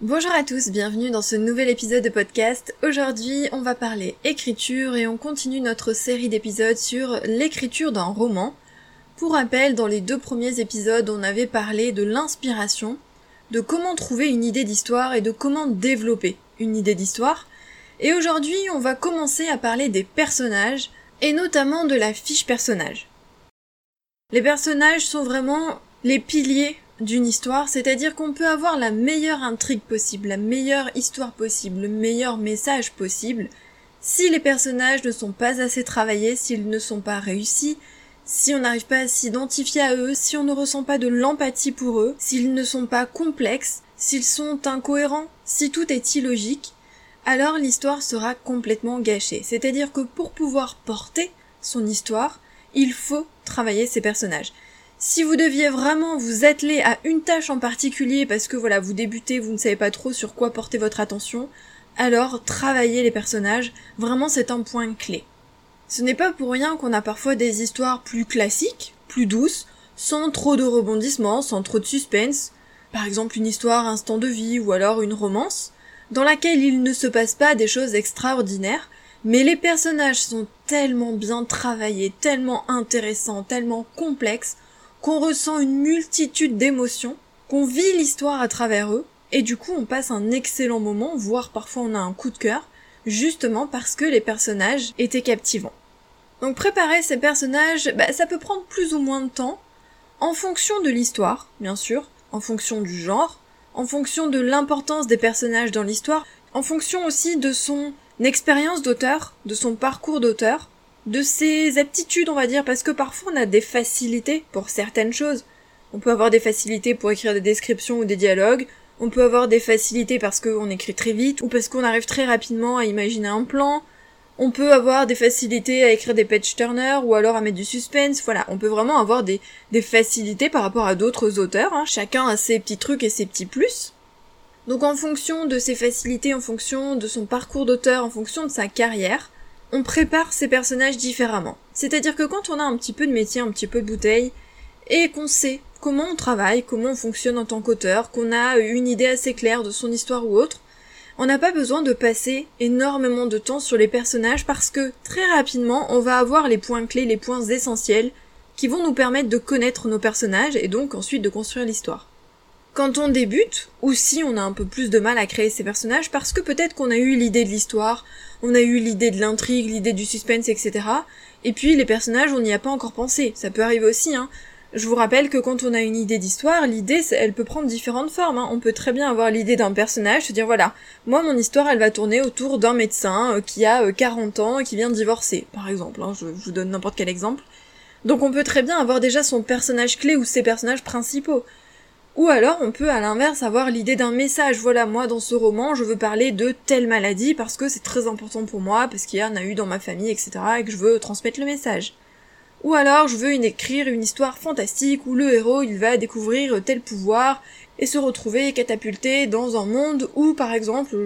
Bonjour à tous, bienvenue dans ce nouvel épisode de podcast. Aujourd'hui, on va parler écriture et on continue notre série d'épisodes sur l'écriture d'un roman. Pour rappel, dans les deux premiers épisodes, on avait parlé de l'inspiration, de comment trouver une idée d'histoire et de comment développer une idée d'histoire. Et aujourd'hui, on va commencer à parler des personnages et notamment de la fiche personnage. Les personnages sont vraiment les piliers d'une histoire, c'est-à-dire qu'on peut avoir la meilleure intrigue possible, la meilleure histoire possible, le meilleur message possible, si les personnages ne sont pas assez travaillés, s'ils ne sont pas réussis, si on n'arrive pas à s'identifier à eux, si on ne ressent pas de l'empathie pour eux, s'ils ne sont pas complexes, s'ils sont incohérents, si tout est illogique, alors l'histoire sera complètement gâchée. C'est-à-dire que pour pouvoir porter son histoire, il faut travailler ses personnages. Si vous deviez vraiment vous atteler à une tâche en particulier parce que voilà, vous débutez, vous ne savez pas trop sur quoi porter votre attention, alors travailler les personnages, vraiment c'est un point clé. Ce n'est pas pour rien qu'on a parfois des histoires plus classiques, plus douces, sans trop de rebondissements, sans trop de suspense, par exemple une histoire instant de vie ou alors une romance, dans laquelle il ne se passe pas des choses extraordinaires, mais les personnages sont tellement bien travaillés, tellement intéressants, tellement complexes, qu'on ressent une multitude d'émotions, qu'on vit l'histoire à travers eux, et du coup on passe un excellent moment, voire parfois on a un coup de cœur, justement parce que les personnages étaient captivants. Donc préparer ces personnages, bah, ça peut prendre plus ou moins de temps, en fonction de l'histoire, bien sûr, en fonction du genre, en fonction de l'importance des personnages dans l'histoire, en fonction aussi de son expérience d'auteur, de son parcours d'auteur, de ses aptitudes, on va dire, parce que parfois on a des facilités pour certaines choses. On peut avoir des facilités pour écrire des descriptions ou des dialogues, on peut avoir des facilités parce qu'on écrit très vite, ou parce qu'on arrive très rapidement à imaginer un plan, on peut avoir des facilités à écrire des page turners ou alors à mettre du suspense, voilà, on peut vraiment avoir des, des facilités par rapport à d'autres auteurs, hein. chacun a ses petits trucs et ses petits plus. Donc en fonction de ses facilités, en fonction de son parcours d'auteur, en fonction de sa carrière, on prépare ses personnages différemment. C'est-à-dire que quand on a un petit peu de métier, un petit peu de bouteille, et qu'on sait comment on travaille, comment on fonctionne en tant qu'auteur, qu'on a une idée assez claire de son histoire ou autre, on n'a pas besoin de passer énormément de temps sur les personnages parce que très rapidement on va avoir les points clés, les points essentiels qui vont nous permettre de connaître nos personnages et donc ensuite de construire l'histoire quand on débute, ou on a un peu plus de mal à créer ces personnages, parce que peut-être qu'on a eu l'idée de l'histoire, on a eu l'idée de l'intrigue, l'idée du suspense, etc. Et puis les personnages, on n'y a pas encore pensé. Ça peut arriver aussi, hein. Je vous rappelle que quand on a une idée d'histoire, l'idée, elle peut prendre différentes formes. Hein. On peut très bien avoir l'idée d'un personnage, se dire voilà, moi mon histoire, elle va tourner autour d'un médecin euh, qui a 40 euh, ans et qui vient de divorcer, par exemple. Hein. je vous donne n'importe quel exemple. Donc on peut très bien avoir déjà son personnage clé ou ses personnages principaux. Ou alors on peut à l'inverse avoir l'idée d'un message, voilà moi dans ce roman je veux parler de telle maladie parce que c'est très important pour moi, parce qu'il y en a eu dans ma famille, etc. et que je veux transmettre le message. Ou alors je veux écrire une histoire fantastique où le héros il va découvrir tel pouvoir et se retrouver catapulté dans un monde où par exemple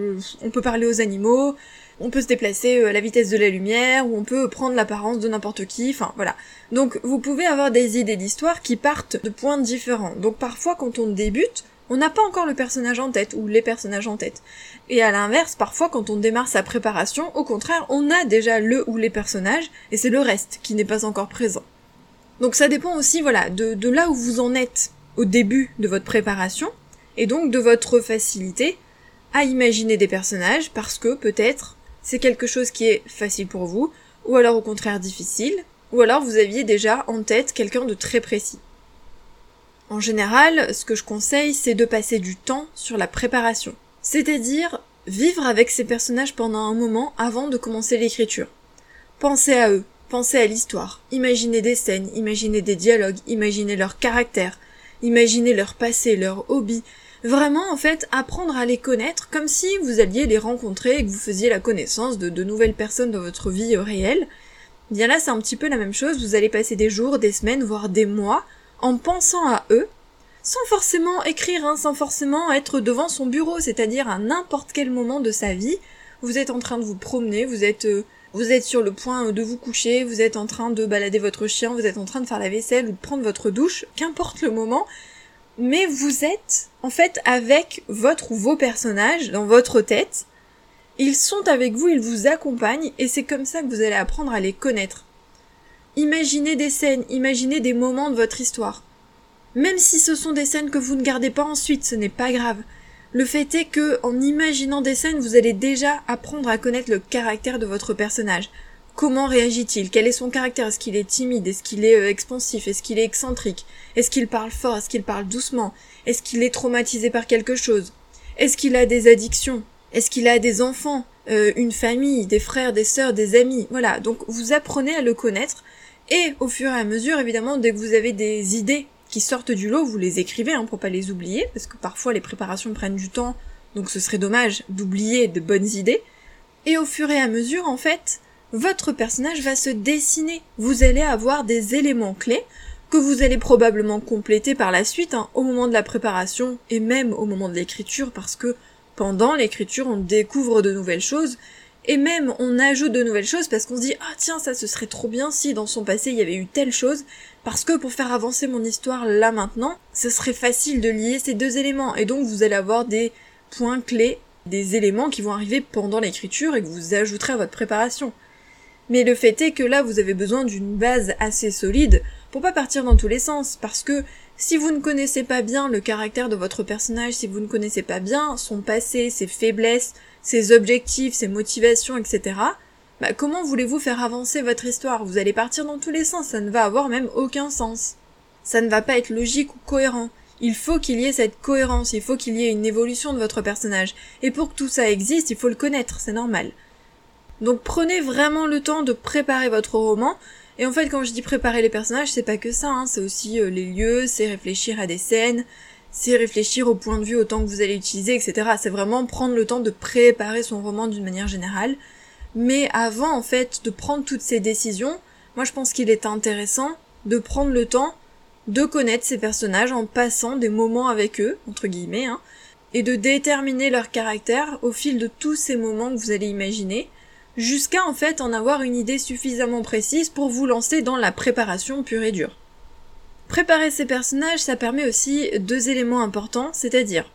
on peut parler aux animaux, on peut se déplacer euh, à la vitesse de la lumière, ou on peut prendre l'apparence de n'importe qui, enfin voilà. Donc vous pouvez avoir des idées d'histoire qui partent de points différents. Donc parfois quand on débute, on n'a pas encore le personnage en tête, ou les personnages en tête. Et à l'inverse, parfois quand on démarre sa préparation, au contraire, on a déjà le ou les personnages, et c'est le reste qui n'est pas encore présent. Donc ça dépend aussi, voilà, de, de là où vous en êtes au début de votre préparation, et donc de votre facilité à imaginer des personnages, parce que peut-être c'est quelque chose qui est facile pour vous, ou alors au contraire difficile, ou alors vous aviez déjà en tête quelqu'un de très précis. En général, ce que je conseille, c'est de passer du temps sur la préparation. C'est-à-dire vivre avec ces personnages pendant un moment avant de commencer l'écriture. Pensez à eux, pensez à l'histoire, imaginez des scènes, imaginez des dialogues, imaginez leur caractère, imaginez leur passé, leur hobby, Vraiment, en fait, apprendre à les connaître comme si vous alliez les rencontrer et que vous faisiez la connaissance de, de nouvelles personnes dans votre vie euh, réelle. Bien là, c'est un petit peu la même chose. Vous allez passer des jours, des semaines, voire des mois en pensant à eux, sans forcément écrire, hein, sans forcément être devant son bureau, c'est-à-dire à, n'importe quel moment de sa vie. Vous êtes en train de vous promener, vous êtes euh, vous êtes sur le point de vous coucher, vous êtes en train de balader votre chien, vous êtes en train de faire la vaisselle ou de prendre votre douche, qu'importe le moment, mais vous êtes en fait avec votre ou vos personnages dans votre tête. Ils sont avec vous, ils vous accompagnent et c'est comme ça que vous allez apprendre à les connaître. Imaginez des scènes, imaginez des moments de votre histoire. Même si ce sont des scènes que vous ne gardez pas ensuite, ce n'est pas grave. Le fait est que, en imaginant des scènes, vous allez déjà apprendre à connaître le caractère de votre personnage. Comment réagit-il? Quel est son caractère? Est-ce qu'il est timide? Est-ce qu'il est euh, expansif? Est-ce qu'il est excentrique? Est-ce qu'il parle fort? Est-ce qu'il parle doucement? Est-ce qu'il est traumatisé par quelque chose? Est-ce qu'il a des addictions? Est-ce qu'il a des enfants? Euh, Une famille? Des frères, des sœurs, des amis? Voilà, donc vous apprenez à le connaître et au fur et à mesure, évidemment, dès que vous avez des idées qui sortent du lot, vous les écrivez hein, pour pas les oublier, parce que parfois les préparations prennent du temps, donc ce serait dommage d'oublier de bonnes idées. Et au fur et à mesure, en fait, votre personnage va se dessiner. Vous allez avoir des éléments clés que vous allez probablement compléter par la suite, hein, au moment de la préparation et même au moment de l'écriture, parce que pendant l'écriture, on découvre de nouvelles choses, et même on ajoute de nouvelles choses parce qu'on se dit ah tiens ça ce serait trop bien si dans son passé il y avait eu telle chose parce que pour faire avancer mon histoire là maintenant, ce serait facile de lier ces deux éléments et donc vous allez avoir des points clés, des éléments qui vont arriver pendant l'écriture et que vous ajouterez à votre préparation. Mais le fait est que là vous avez besoin d'une base assez solide pour pas partir dans tous les sens parce que si vous ne connaissez pas bien le caractère de votre personnage, si vous ne connaissez pas bien son passé, ses faiblesses, ses objectifs, ses motivations, etc., bah comment voulez-vous faire avancer votre histoire? Vous allez partir dans tous les sens, ça ne va avoir même aucun sens. Ça ne va pas être logique ou cohérent. Il faut qu'il y ait cette cohérence, il faut qu'il y ait une évolution de votre personnage. Et pour que tout ça existe, il faut le connaître, c'est normal. Donc prenez vraiment le temps de préparer votre roman. Et en fait, quand je dis préparer les personnages, c'est pas que ça, hein, c'est aussi euh, les lieux, c'est réfléchir à des scènes, c'est réfléchir au point de vue, au temps que vous allez utiliser, etc. C'est vraiment prendre le temps de préparer son roman d'une manière générale. Mais avant, en fait, de prendre toutes ces décisions, moi je pense qu'il est intéressant de prendre le temps de connaître ces personnages en passant des moments avec eux, entre guillemets, hein, et de déterminer leur caractère au fil de tous ces moments que vous allez imaginer, jusqu'à en fait en avoir une idée suffisamment précise pour vous lancer dans la préparation pure et dure. Préparer ces personnages, ça permet aussi deux éléments importants, c'est-à-dire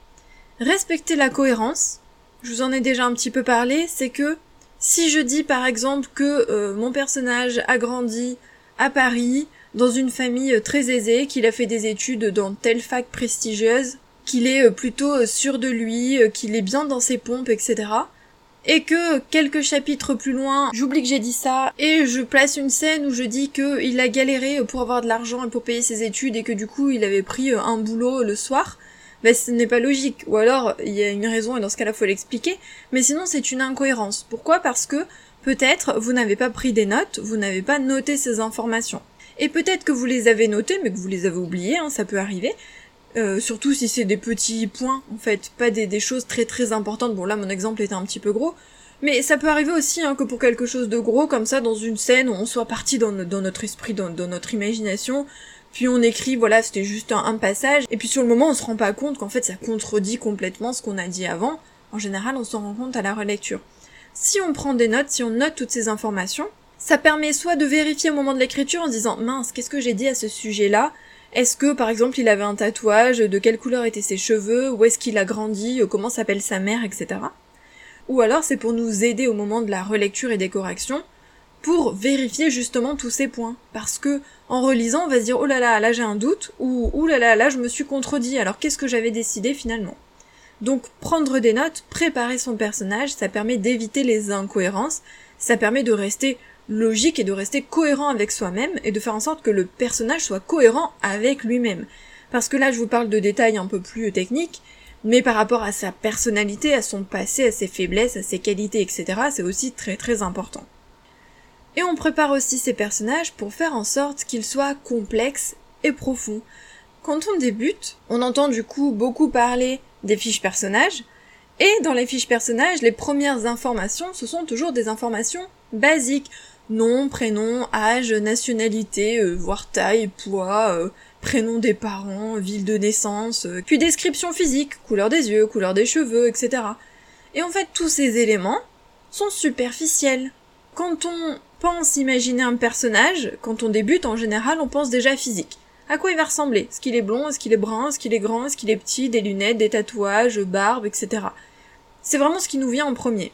respecter la cohérence. Je vous en ai déjà un petit peu parlé, c'est que si je dis par exemple que euh, mon personnage a grandi à Paris, dans une famille très aisée, qu'il a fait des études dans telle fac prestigieuse, qu'il est euh, plutôt sûr de lui, euh, qu'il est bien dans ses pompes, etc et que quelques chapitres plus loin, j'oublie que j'ai dit ça, et je place une scène où je dis que il a galéré pour avoir de l'argent et pour payer ses études et que du coup il avait pris euh, un boulot le soir, ben ce n'est pas logique. Ou alors il y a une raison et dans ce cas-là faut l'expliquer, mais sinon c'est une incohérence. Pourquoi? Parce que peut-être vous n'avez pas pris des notes, vous n'avez pas noté ces informations. Et peut-être que vous les avez notées, mais que vous les avez oubliées, hein, ça peut arriver. Euh, surtout si c'est des petits points, en fait, pas des, choses très très importantes. Bon là mon exemple était un petit peu gros, mais ça peut arriver aussi hein, que pour quelque chose de gros comme ça, dans une scène, on soit parti dans, notre esprit, dans, notre imagination, puis on écrit, voilà, c'était juste un, passage, et puis sur le moment on se rend pas compte qu'en fait ça contredit complètement ce qu'on a dit avant. En général on s'en rend compte à la relecture. Si on prend des notes, si on note toutes ces informations, ça permet soit de vérifier au moment de l'écriture en se disant mince, qu'est-ce que j'ai dit à ce sujet-là? Est-ce que par exemple il avait un tatouage, de quelle couleur étaient ses cheveux, où est-ce qu'il a grandi, euh, comment s'appelle sa mère, etc. Ou alors c'est pour nous aider au moment de la relecture et des corrections, pour vérifier justement tous ces points. Parce que en relisant, on va se dire oh là là, là j'ai un doute, ou oh là là, là je me suis contredit, alors qu'est-ce que j'avais décidé finalement? Donc prendre des notes, préparer son personnage, ça permet d'éviter les incohérences, ça permet de rester logique et de rester cohérent avec soi-même et de faire en sorte que le personnage soit cohérent avec lui-même. Parce que là, je vous parle de détails un peu plus techniques, mais par rapport à sa personnalité, à son passé, à ses faiblesses, à ses qualités, etc., c'est aussi très très important. Et on prépare aussi ces personnages pour faire en sorte qu'ils soient complexes et profonds. Quand on débute, on entend du coup beaucoup parler des fiches personnages, et dans les fiches personnages, les premières informations, ce sont toujours des informations basiques nom, prénom, âge, nationalité, euh, voire taille, poids, euh, prénom des parents, ville de naissance, euh, puis description physique, couleur des yeux, couleur des cheveux, etc. Et en fait, tous ces éléments sont superficiels. Quand on pense imaginer un personnage, quand on débute, en général, on pense déjà physique. à quoi il va ressembler? Est-ce qu'il est blond, est-ce qu'il est brun, est-ce qu'il est grand, est-ce qu'il est petit, des lunettes, des tatouages, barbe, etc. C'est vraiment ce qui nous vient en premier.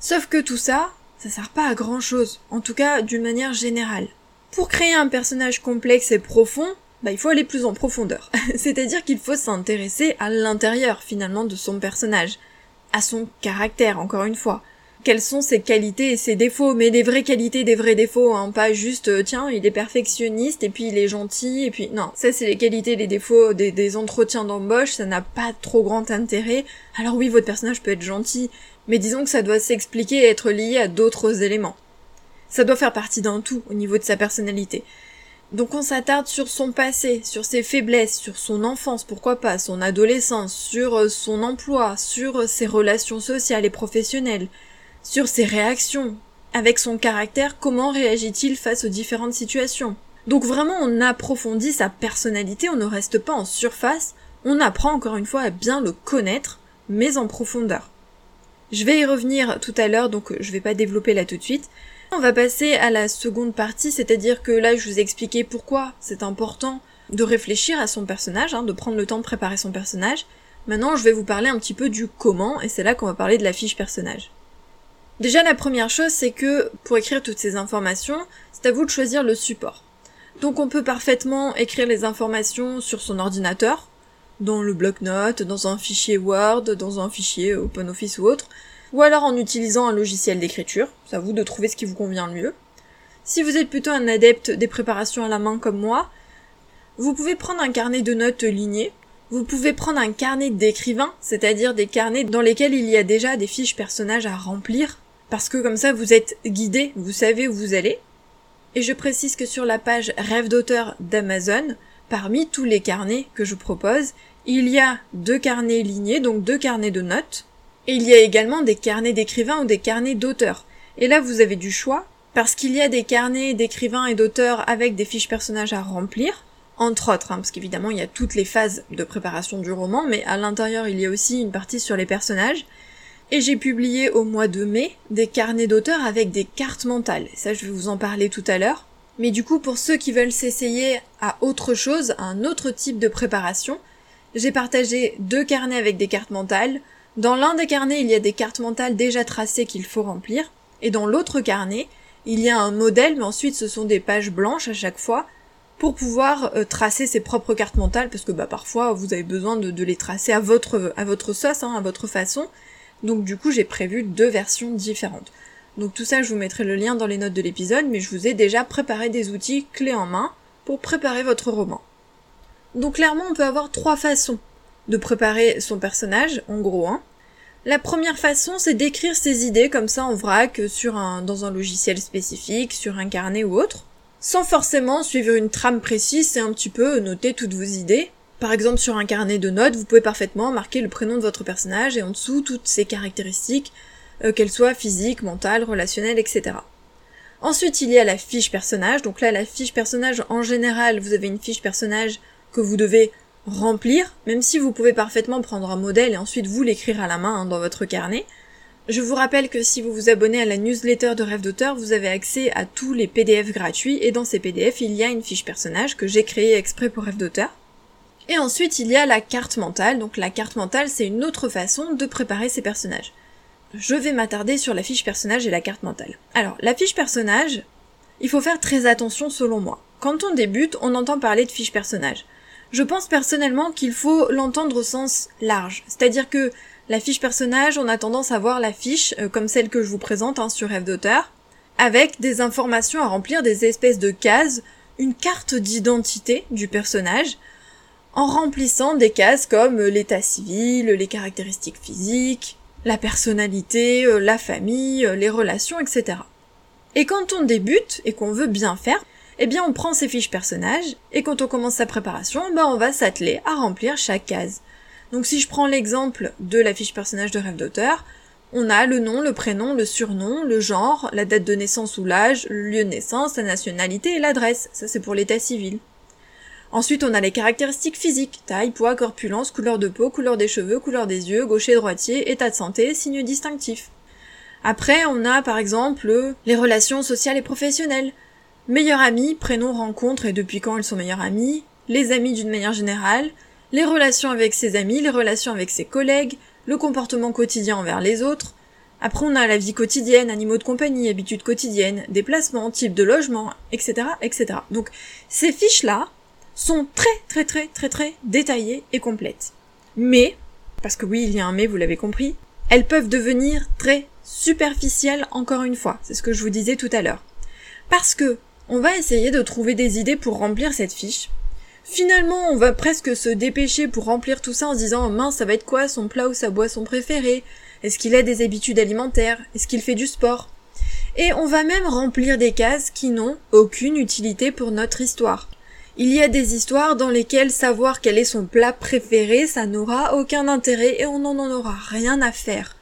Sauf que tout ça, ça sert pas à grand chose, en tout cas d'une manière générale. Pour créer un personnage complexe et profond, bah, il faut aller plus en profondeur. C'est-à-dire qu'il faut s'intéresser à l'intérieur finalement de son personnage, à son caractère encore une fois quelles sont ses qualités et ses défauts, mais des vraies qualités, des vrais défauts, hein, pas juste euh, tiens il est perfectionniste et puis il est gentil et puis non, ça c'est les qualités, les défauts des, des entretiens d'embauche, ça n'a pas trop grand intérêt. Alors oui votre personnage peut être gentil, mais disons que ça doit s'expliquer et être lié à d'autres éléments. Ça doit faire partie d'un tout au niveau de sa personnalité. Donc on s'attarde sur son passé, sur ses faiblesses, sur son enfance, pourquoi pas, son adolescence, sur euh, son emploi, sur euh, ses relations sociales et professionnelles, sur ses réactions. Avec son caractère, comment réagit-il face aux différentes situations? Donc vraiment, on approfondit sa personnalité, on ne reste pas en surface, on apprend encore une fois à bien le connaître, mais en profondeur. Je vais y revenir tout à l'heure, donc je vais pas développer là tout de suite. On va passer à la seconde partie, c'est-à-dire que là je vous ai expliqué pourquoi c'est important de réfléchir à son personnage, hein, de prendre le temps de préparer son personnage. Maintenant je vais vous parler un petit peu du comment, et c'est là qu'on va parler de la fiche personnage. Déjà, la première chose, c'est que pour écrire toutes ces informations, c'est à vous de choisir le support. Donc on peut parfaitement écrire les informations sur son ordinateur, dans le bloc-notes, dans un fichier Word, dans un fichier OpenOffice ou autre, ou alors en utilisant un logiciel d'écriture, c'est à vous de trouver ce qui vous convient le mieux. Si vous êtes plutôt un adepte des préparations à la main comme moi, vous pouvez prendre un carnet de notes lignées, vous pouvez prendre un carnet d'écrivain, c'est-à-dire des carnets dans lesquels il y a déjà des fiches personnages à remplir, parce que comme ça vous êtes guidé, vous savez où vous allez. Et je précise que sur la page Rêve d'auteur d'Amazon, parmi tous les carnets que je propose, il y a deux carnets lignés, donc deux carnets de notes, et il y a également des carnets d'écrivains ou des carnets d'auteurs. Et là vous avez du choix, parce qu'il y a des carnets d'écrivains et d'auteurs avec des fiches personnages à remplir, entre autres, hein, parce qu'évidemment il y a toutes les phases de préparation du roman, mais à l'intérieur il y a aussi une partie sur les personnages, et j'ai publié au mois de mai des carnets d'auteurs avec des cartes mentales. Ça, je vais vous en parler tout à l'heure. Mais du coup, pour ceux qui veulent s'essayer à autre chose, à un autre type de préparation, j'ai partagé deux carnets avec des cartes mentales. Dans l'un des carnets, il y a des cartes mentales déjà tracées qu'il faut remplir. Et dans l'autre carnet, il y a un modèle, mais ensuite ce sont des pages blanches à chaque fois pour pouvoir euh, tracer ses propres cartes mentales, parce que bah parfois vous avez besoin de, les tracer à votre à votre sauce, hein, à votre façon. Donc du coup j'ai prévu deux versions différentes. Donc tout ça je vous mettrai le lien dans les notes de l'épisode, mais je vous ai déjà préparé des outils clés en main pour préparer votre roman. Donc clairement on peut avoir trois façons de préparer son personnage, en gros hein. La première façon, c'est d'écrire ses idées comme ça en vrac sur un, dans un logiciel spécifique, sur un carnet ou autre, sans forcément suivre une trame précise et un petit peu noter toutes vos idées, par exemple, sur un carnet de notes, vous pouvez parfaitement marquer le prénom de votre personnage et en dessous toutes ses caractéristiques, euh, qu'elles soient physiques, mentales, relationnelles, etc. Ensuite, il y a la fiche personnage. Donc là, la fiche personnage, en général, vous avez une fiche personnage que vous devez remplir, même si vous pouvez parfaitement prendre un modèle et ensuite vous l'écrire à la main hein, dans votre carnet. Je vous rappelle que si vous vous abonnez à la newsletter de Rêve d'auteur, vous avez accès à tous les PDF gratuits et dans ces PDF, il y a une fiche personnage que j'ai créée exprès pour Rêve d'auteur. Et ensuite, il y a la carte mentale. Donc la carte mentale, c'est une autre façon de préparer ses personnages. Je vais m'attarder sur la fiche personnage et la carte mentale. Alors, la fiche personnage, il faut faire très attention selon moi. Quand on débute, on entend parler de fiche personnage. Je pense personnellement qu'il faut l'entendre au sens large. C'est-à-dire que la fiche personnage, on a tendance à voir la fiche, euh, comme celle que je vous présente hein, sur Rêve d'auteur, avec des informations à remplir, des espèces de cases, une carte d'identité du personnage, en remplissant des cases comme l'état civil, les caractéristiques physiques, la personnalité, euh, la famille, euh, les relations, etc. Et quand on débute et qu'on veut bien faire, eh bien on prend ses fiches personnages et quand on commence sa préparation, ben on va s'atteler à remplir chaque case. Donc si je prends l'exemple de la fiche personnage de rêve d'auteur, on a le nom, le prénom, le surnom, le genre, la date de naissance ou l'âge, le lieu de naissance, la nationalité et l'adresse. Ça c'est pour l'état civil. Ensuite, on a les caractéristiques physiques, taille, poids, corpulence, couleur de peau, couleur des cheveux, couleur des yeux, gaucher, droitier, état de santé, signes distinctifs. Après, on a par exemple les relations sociales et professionnelles. Meilleur ami, prénom, rencontre et depuis quand ils sont meilleurs amis, les amis d'une manière générale, les relations avec ses amis, les relations avec ses collègues, le comportement quotidien envers les autres. Après, on a la vie quotidienne, animaux de compagnie, habitudes quotidiennes, déplacements, type de logement, etc., etc. Donc, ces fiches-là sont très, très, très, très, très détaillées et complètes. Mais, parce que oui, il y a un mais, vous l'avez compris, elles peuvent devenir très superficielles encore une fois. C'est ce que je vous disais tout à l'heure. Parce que, on va essayer de trouver des idées pour remplir cette fiche, Finalement, on va presque se dépêcher pour remplir tout ça en se disant mince, ça va être quoi son plat ou sa boisson préférée? Est-ce qu'il a des habitudes alimentaires? Est-ce qu'il fait du sport? Et on va même remplir des cases qui n'ont aucune utilité pour notre histoire. Il y a des histoires dans lesquelles savoir quel est son plat préféré, ça n'aura aucun intérêt et on n'en aura rien à faire.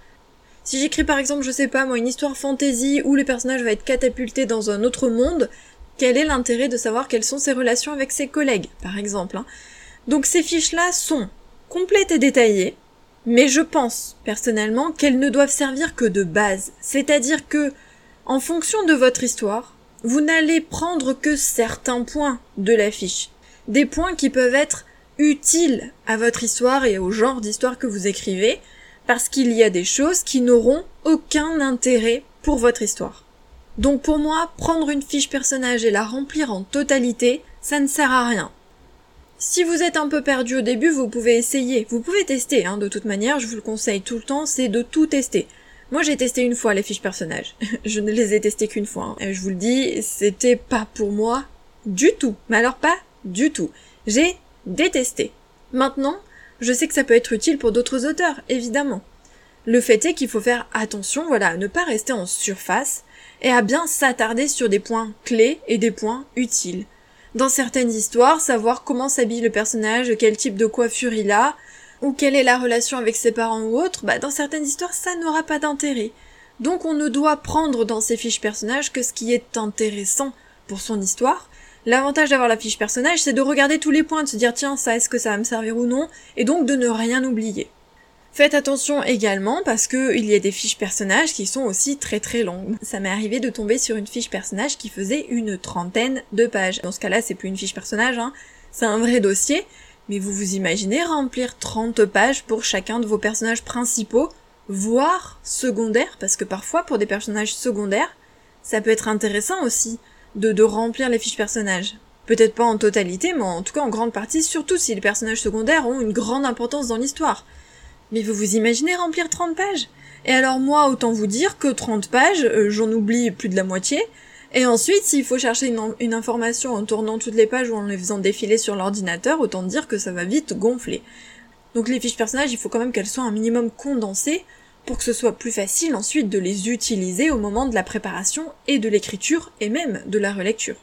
Si j'écris par exemple, je sais pas moi, une histoire fantasy où le personnage va être catapulté dans un autre monde, quel est l'intérêt de savoir quelles sont ses relations avec ses collègues, par exemple. Hein? Donc ces fiches-là sont complètes et détaillées, mais je pense personnellement qu'elles ne doivent servir que de base. C'est-à-dire que, en fonction de votre histoire, vous n'allez prendre que certains points de la fiche. Des points qui peuvent être utiles à votre histoire et au genre d'histoire que vous écrivez, parce qu'il y a des choses qui n'auront aucun intérêt pour votre histoire. Donc pour moi, prendre une fiche personnage et la remplir en totalité, ça ne sert à rien. Si vous êtes un peu perdu au début, vous pouvez essayer. Vous pouvez tester, hein, de toute manière, je vous le conseille tout le temps, c'est de tout tester. Moi j'ai testé une fois les fiches personnages. je ne les ai testées qu'une fois. Hein. Je vous le dis, c'était pas pour moi du tout. Mais alors pas du tout. J'ai détesté. Maintenant, je sais que ça peut être utile pour d'autres auteurs, évidemment. Le fait est qu'il faut faire attention, voilà, à ne pas rester en surface, et à bien s'attarder sur des points clés et des points utiles. Dans certaines histoires, savoir comment s'habille le personnage, quel type de coiffure il a, ou quelle est la relation avec ses parents ou autres, bah dans certaines histoires ça n'aura pas d'intérêt. Donc on ne doit prendre dans ces fiches personnages que ce qui est intéressant pour son histoire. L'avantage d'avoir la fiche personnage, c'est de regarder tous les points, de se dire tiens ça est-ce que ça va me servir ou non, et donc de ne rien oublier. Faites attention également parce que il y a des fiches personnages qui sont aussi très très longues. Ça m'est arrivé de tomber sur une fiche personnage qui faisait une trentaine de pages. Dans ce cas-là, c'est plus une fiche personnage, hein. c'est un vrai dossier. Mais vous vous imaginez remplir 30 pages pour chacun de vos personnages principaux, voire secondaires, parce que parfois pour des personnages secondaires, ça peut être intéressant aussi de, remplir les fiches personnages. Peut-être pas en totalité, mais en tout cas en grande partie, surtout si les personnages secondaires ont une grande importance dans l'histoire. Mais vous vous imaginez remplir 30 pages? Et alors moi, autant vous dire que 30 pages, euh, j'en oublie plus de la moitié. Et ensuite, s'il faut chercher une, information en tournant toutes les pages ou en les faisant défiler sur l'ordinateur, autant dire que ça va vite gonfler. Donc les fiches personnages, il faut quand même qu'elles soient un minimum condensées pour que ce soit plus facile ensuite de les utiliser au moment de la préparation et de l'écriture et même de la relecture.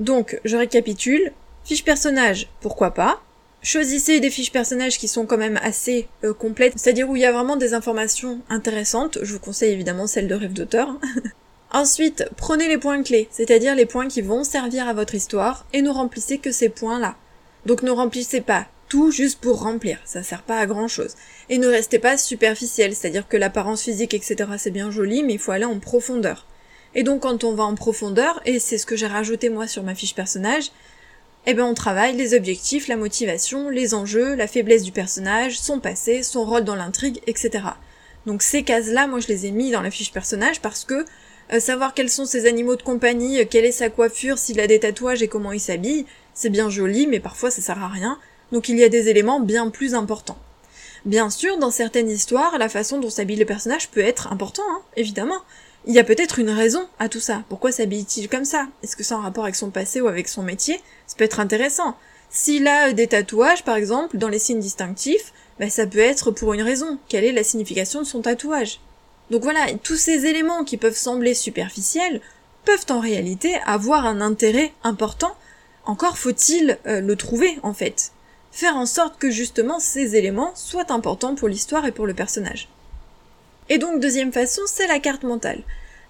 Donc, je récapitule. Fiche personnage, pourquoi pas? Choisissez des fiches personnages qui sont quand même assez euh, complètes, c'est-à-dire où il y a vraiment des informations intéressantes. Je vous conseille évidemment celle de rêve d'auteur. Ensuite, prenez les points clés, c'est-à-dire les points qui vont servir à votre histoire, et ne remplissez que ces points-là. Donc ne remplissez pas tout juste pour remplir, ça sert pas à grand chose. Et ne restez pas superficiel, c'est-à-dire que l'apparence physique, etc. c'est bien joli, mais il faut aller en profondeur. Et donc quand on va en profondeur, et c'est ce que j'ai rajouté moi sur ma fiche personnage, eh ben on travaille les objectifs, la motivation, les enjeux, la faiblesse du personnage, son passé, son rôle dans l'intrigue, etc. Donc ces cases-là, moi je les ai mis dans la fiche personnage parce que savoir quels sont ses animaux de compagnie, euh, quelle est sa coiffure, s'il a des tatouages et comment il s'habille, c'est bien joli, mais parfois ça sert à rien. Donc il y a des éléments bien plus importants. Bien sûr, dans certaines histoires, la façon dont s'habille le personnage peut être important, hein, évidemment. Il y a peut-être une raison à tout ça. Pourquoi s'habille-t-il comme ça? Est-ce que c'est en rapport avec son passé ou avec son métier? Ça peut être intéressant. S'il a des tatouages, par exemple, dans les signes distinctifs, bah, ça peut être pour une raison. Quelle est la signification de son tatouage? Donc voilà, tous ces éléments qui peuvent sembler superficiels peuvent en réalité avoir un intérêt important. Encore faut-il euh, le trouver, en fait. Faire en sorte que justement ces éléments soient importants pour l'histoire et pour le personnage. Et donc deuxième façon, c'est la carte mentale.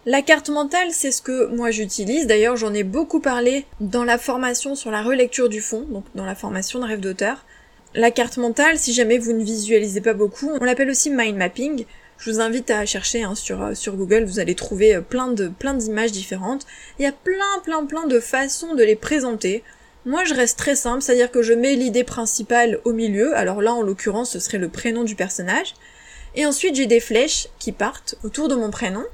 La carte mentale, c'est ce que moi j'utilise. D'ailleurs, j'en ai beaucoup parlé dans la formation sur la relecture du fond, donc dans la formation de rêve d'auteur. La carte mentale, si jamais vous ne visualisez pas beaucoup, on l'appelle aussi mind mapping. Je vous invite à chercher hein, sur, euh, sur Google, vous allez trouver euh, plein de plein d'images différentes. Il y a plein plein plein de façons de les présenter. Moi, je reste très simple, c'est-à-dire que je mets l'idée principale au milieu, alors là, en l'occurrence, ce serait le prénom du personnage, et ensuite j'ai des flèches qui partent autour de mon prénom,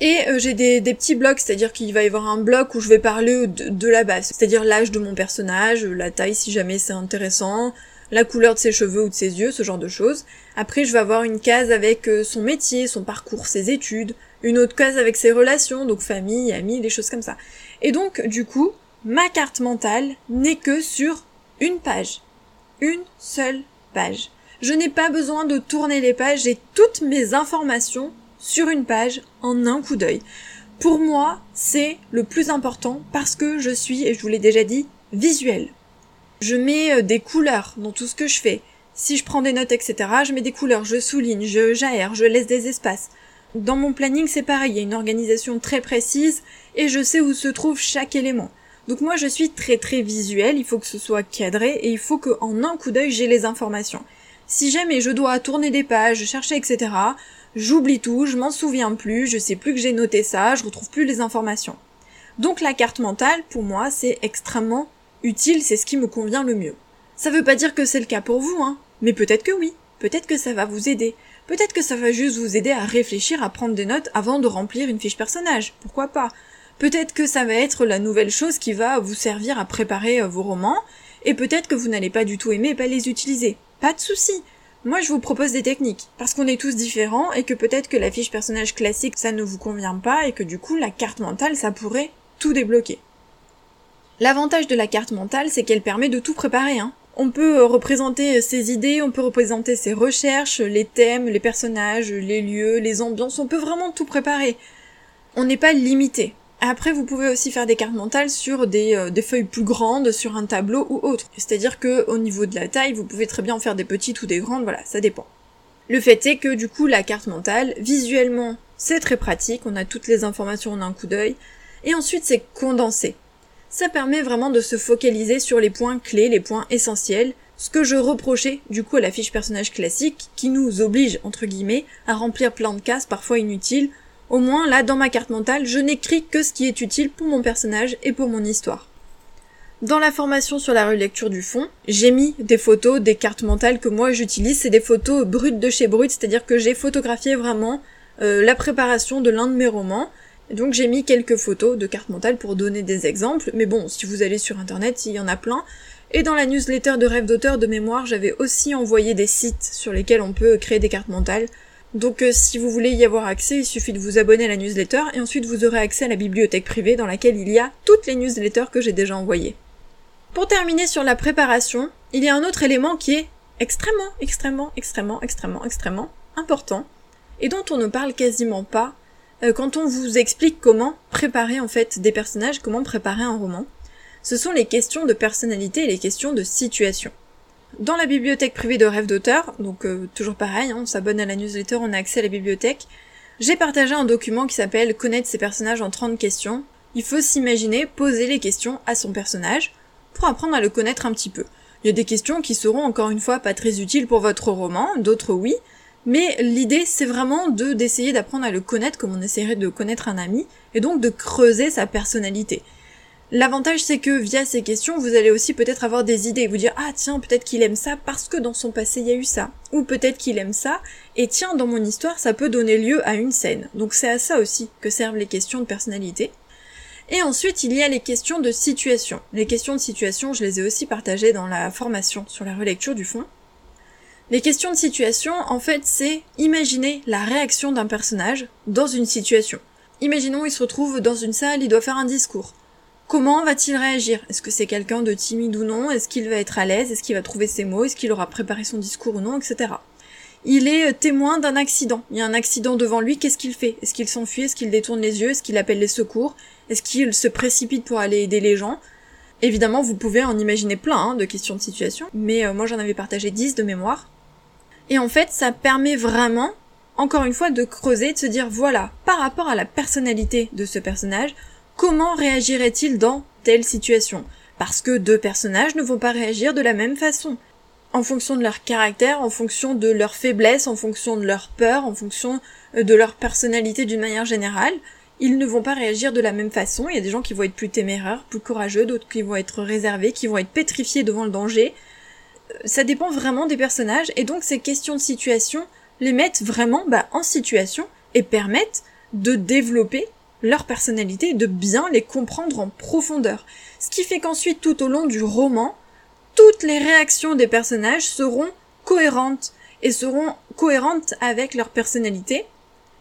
et euh, j'ai des, petits blocs, c'est-à-dire qu'il va y avoir un bloc où je vais parler de, la base, c'est-à-dire l'âge de mon personnage, la taille si jamais c'est intéressant, la couleur de ses cheveux ou de ses yeux, ce genre de choses. Après, je vais avoir une case avec euh, son métier, son parcours, ses études, une autre case avec ses relations, donc famille, amis, des choses comme ça. Et donc, du coup, ma carte mentale n'est que sur une page. Une seule page. Je n'ai pas besoin de tourner les pages, j'ai toutes mes informations sur une page en un coup d'œil. Pour moi, c'est le plus important parce que je suis, et je vous l'ai déjà dit, visuel. Je mets euh, des couleurs dans tout ce que je fais. Si je prends des notes, etc., je mets des couleurs, je souligne, je j'aère, je laisse des espaces. Dans mon planning, c'est pareil, il y a une organisation très précise et je sais où se trouve chaque élément. Donc moi, je suis très très visuel, il faut que ce soit cadré et il faut qu'en un coup d'œil, j'ai les informations. Si jamais je dois tourner des pages, chercher, etc., j'oublie tout, je m'en souviens plus, je sais plus que j'ai noté ça, je retrouve plus les informations. Donc la carte mentale, pour moi, c'est extrêmement utile, c'est ce qui me convient le mieux. Ça veut pas dire que c'est le cas pour vous, hein, mais peut-être que oui, peut-être que ça va vous aider, peut-être que ça va juste vous aider à réfléchir, à prendre des notes avant de remplir une fiche personnage, pourquoi pas? Peut-être que ça va être la nouvelle chose qui va vous servir à préparer euh, vos romans, et peut-être que vous n'allez pas du tout aimer pas les utiliser. Pas de souci. Moi, je vous propose des techniques, parce qu'on est tous différents et que peut-être que la fiche personnage classique, ça ne vous convient pas et que du coup, la carte mentale, ça pourrait tout débloquer. L'avantage de la carte mentale, c'est qu'elle permet de tout préparer, hein. On peut euh, représenter ses idées, on peut représenter ses recherches, les thèmes, les personnages, les lieux, les ambiances, on peut vraiment tout préparer. On n'est pas limité. Après, vous pouvez aussi faire des cartes mentales sur des, euh, des feuilles plus grandes, sur un tableau ou autre. C'est-à-dire que au niveau de la taille, vous pouvez très bien en faire des petites ou des grandes, voilà, ça dépend. Le fait est que du coup, la carte mentale, visuellement, c'est très pratique, on a toutes les informations en un coup d'œil, et ensuite c'est condensé. Ça permet vraiment de se focaliser sur les points clés, les points essentiels, ce que je reprochais du coup à la fiche personnage classique, qui nous oblige, entre guillemets, à remplir plein de cases parfois inutiles, au moins, là, dans ma carte mentale, je n'écris que ce qui est utile pour mon personnage et pour mon histoire. Dans la formation sur la relecture du fond, j'ai mis des photos, des cartes mentales que moi j'utilise, c'est des photos brutes de chez brut, c'est-à-dire que j'ai photographié vraiment euh, la préparation de l'un de mes romans. Donc j'ai mis quelques photos de cartes mentales pour donner des exemples, mais bon, si vous allez sur internet, il y en a plein. Et dans la newsletter de rêve d'auteur de mémoire, j'avais aussi envoyé des sites sur lesquels on peut créer des cartes mentales. Donc euh, si vous voulez y avoir accès, il suffit de vous abonner à la newsletter et ensuite vous aurez accès à la bibliothèque privée dans laquelle il y a toutes les newsletters que j'ai déjà envoyées. Pour terminer sur la préparation, il y a un autre élément qui est extrêmement, extrêmement, extrêmement, extrêmement, extrêmement important et dont on ne parle quasiment pas quand on vous explique comment préparer en fait des personnages, comment préparer un roman. Ce sont les questions de personnalité et les questions de situation. Dans la bibliothèque privée de rêve d'auteur, donc euh, toujours pareil, hein, on s'abonne à la newsletter, on a accès à la bibliothèque, j'ai partagé un document qui s'appelle Connaître ses personnages en 30 questions. Il faut s'imaginer poser les questions à son personnage pour apprendre à le connaître un petit peu. Il y a des questions qui seront encore une fois pas très utiles pour votre roman, d'autres oui, mais l'idée c'est vraiment de d'essayer d'apprendre à le connaître comme on essaierait de connaître un ami, et donc de creuser sa personnalité. L'avantage c'est que via ces questions, vous allez aussi peut-être avoir des idées, vous dire ah tiens peut-être qu'il aime ça parce que dans son passé il y a eu ça, ou peut-être qu'il aime ça et tiens dans mon histoire ça peut donner lieu à une scène. Donc c'est à ça aussi que servent les questions de personnalité. Et ensuite il y a les questions de situation. Les questions de situation, je les ai aussi partagées dans la formation sur la relecture du fond. Les questions de situation, en fait, c'est imaginer la réaction d'un personnage dans une situation. Imaginons il se retrouve dans une salle, il doit faire un discours. Comment va-t-il réagir? Est-ce que c'est quelqu'un de timide ou non? Est-ce qu'il va être à l'aise? Est-ce qu'il va trouver ses mots? Est-ce qu'il aura préparé son discours ou non? Etc. Il est euh, témoin d'un accident. Il y a un accident devant lui, qu'est-ce qu'il fait? Est-ce qu'il s'enfuit? Est-ce qu'il détourne les yeux? Est-ce qu'il appelle les secours? Est-ce qu'il se précipite pour aller aider les gens? Évidemment, vous pouvez en imaginer plein hein, de questions de situation, mais euh, moi j'en avais partagé 10 de mémoire. Et en fait, ça permet vraiment, encore une fois, de creuser, de se dire, voilà, par rapport à la personnalité de ce personnage, comment réagirait-il dans telle situation? Parce que deux personnages ne vont pas réagir de la même façon. En fonction de leur caractère, en fonction de leur faiblesse, en fonction de leur peur, en fonction euh, de leur personnalité d'une manière générale, ils ne vont pas réagir de la même façon. Il y a des gens qui vont être plus téméraires, plus courageux, d'autres qui vont être réservés, qui vont être pétrifiés devant le danger. Ça dépend vraiment des personnages, et donc ces questions de situation les mettent vraiment bah, en situation et permettent de développer leur personnalité, de bien les comprendre en profondeur. Ce qui fait qu'ensuite, tout au long du roman, toutes les réactions des personnages seront cohérentes et seront cohérentes avec leur personnalité,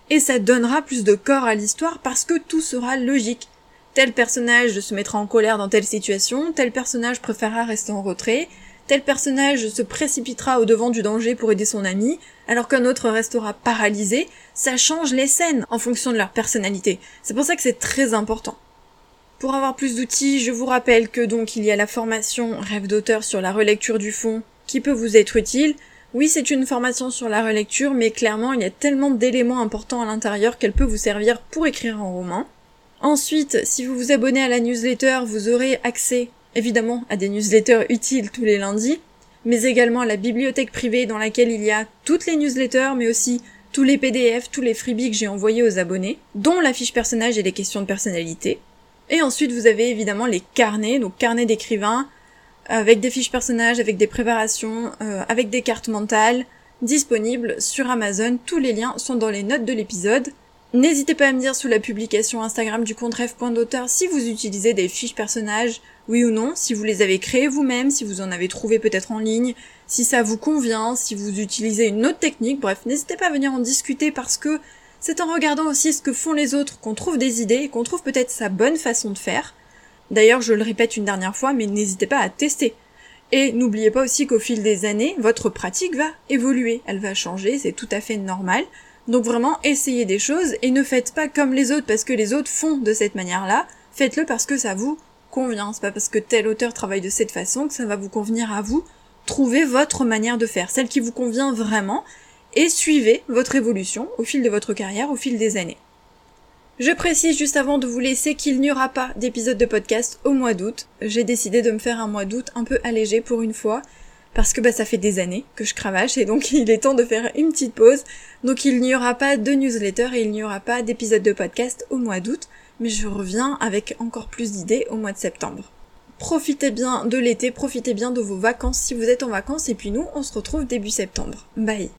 et ça donnera plus de corps à l'histoire parce que tout sera logique. Tel personnage se mettra en colère dans telle situation, tel personnage préférera rester en retrait, tel personnage se précipitera au devant du danger pour aider son ami, alors qu'un autre restera paralysé, ça change les scènes en fonction de leur personnalité. C'est pour ça que c'est très important. Pour avoir plus d'outils, je vous rappelle que donc il y a la formation Rêve d'auteur sur la relecture du fond qui peut vous être utile. Oui, c'est une formation sur la relecture, mais clairement, il y a tellement d'éléments importants à l'intérieur qu'elle peut vous servir pour écrire un roman. Ensuite, si vous vous abonnez à la newsletter, vous aurez accès évidemment à des newsletters utiles tous les lundis, mais également à la bibliothèque privée dans laquelle il y a toutes les newsletters, mais aussi tous les PDF, tous les freebies que j'ai envoyés aux abonnés, dont la fiche personnage et les questions de personnalité. Et ensuite, vous avez évidemment les carnets, donc carnets d'écrivain, avec des fiches personnages, avec des préparations, euh, avec des cartes mentales, disponibles sur Amazon. Tous les liens sont dans les notes de l'épisode. N'hésitez pas à me dire sous la publication Instagram du compte rêve.d'auteur si vous utilisez des fiches personnages, oui ou non, si vous les avez créées vous-même, si vous en avez trouvé peut-être en ligne, si ça vous convient, si vous utilisez une autre technique, bref, n'hésitez pas à venir en discuter parce que c'est en regardant aussi ce que font les autres qu'on trouve des idées et qu'on trouve peut-être sa bonne façon de faire. D'ailleurs, je le répète une dernière fois, mais n'hésitez pas à tester. Et n'oubliez pas aussi qu'au fil des années, votre pratique va évoluer, elle va changer, c'est tout à fait normal. Donc vraiment, essayez des choses et ne faites pas comme les autres parce que les autres font de cette manière-là, faites-le parce que ça vous convient, c'est pas parce que tel auteur travaille de cette façon que ça va vous convenir à vous. Trouvez votre manière de faire, celle qui vous convient vraiment, et suivez votre évolution au fil de votre carrière, au fil des années. Je précise juste avant de vous laisser qu'il n'y aura pas d'épisode de podcast au mois d'août. J'ai décidé de me faire un mois d'août un peu allégé pour une fois, parce que bah ça fait des années que je cravache et donc il est temps de faire une petite pause. Donc il n'y aura pas de newsletter et il n'y aura pas d'épisode de podcast au mois d'août, mais je reviens avec encore plus d'idées au mois de septembre. Profitez bien de l'été, profitez bien de vos vacances si vous êtes en vacances et puis nous on se retrouve début septembre. Bye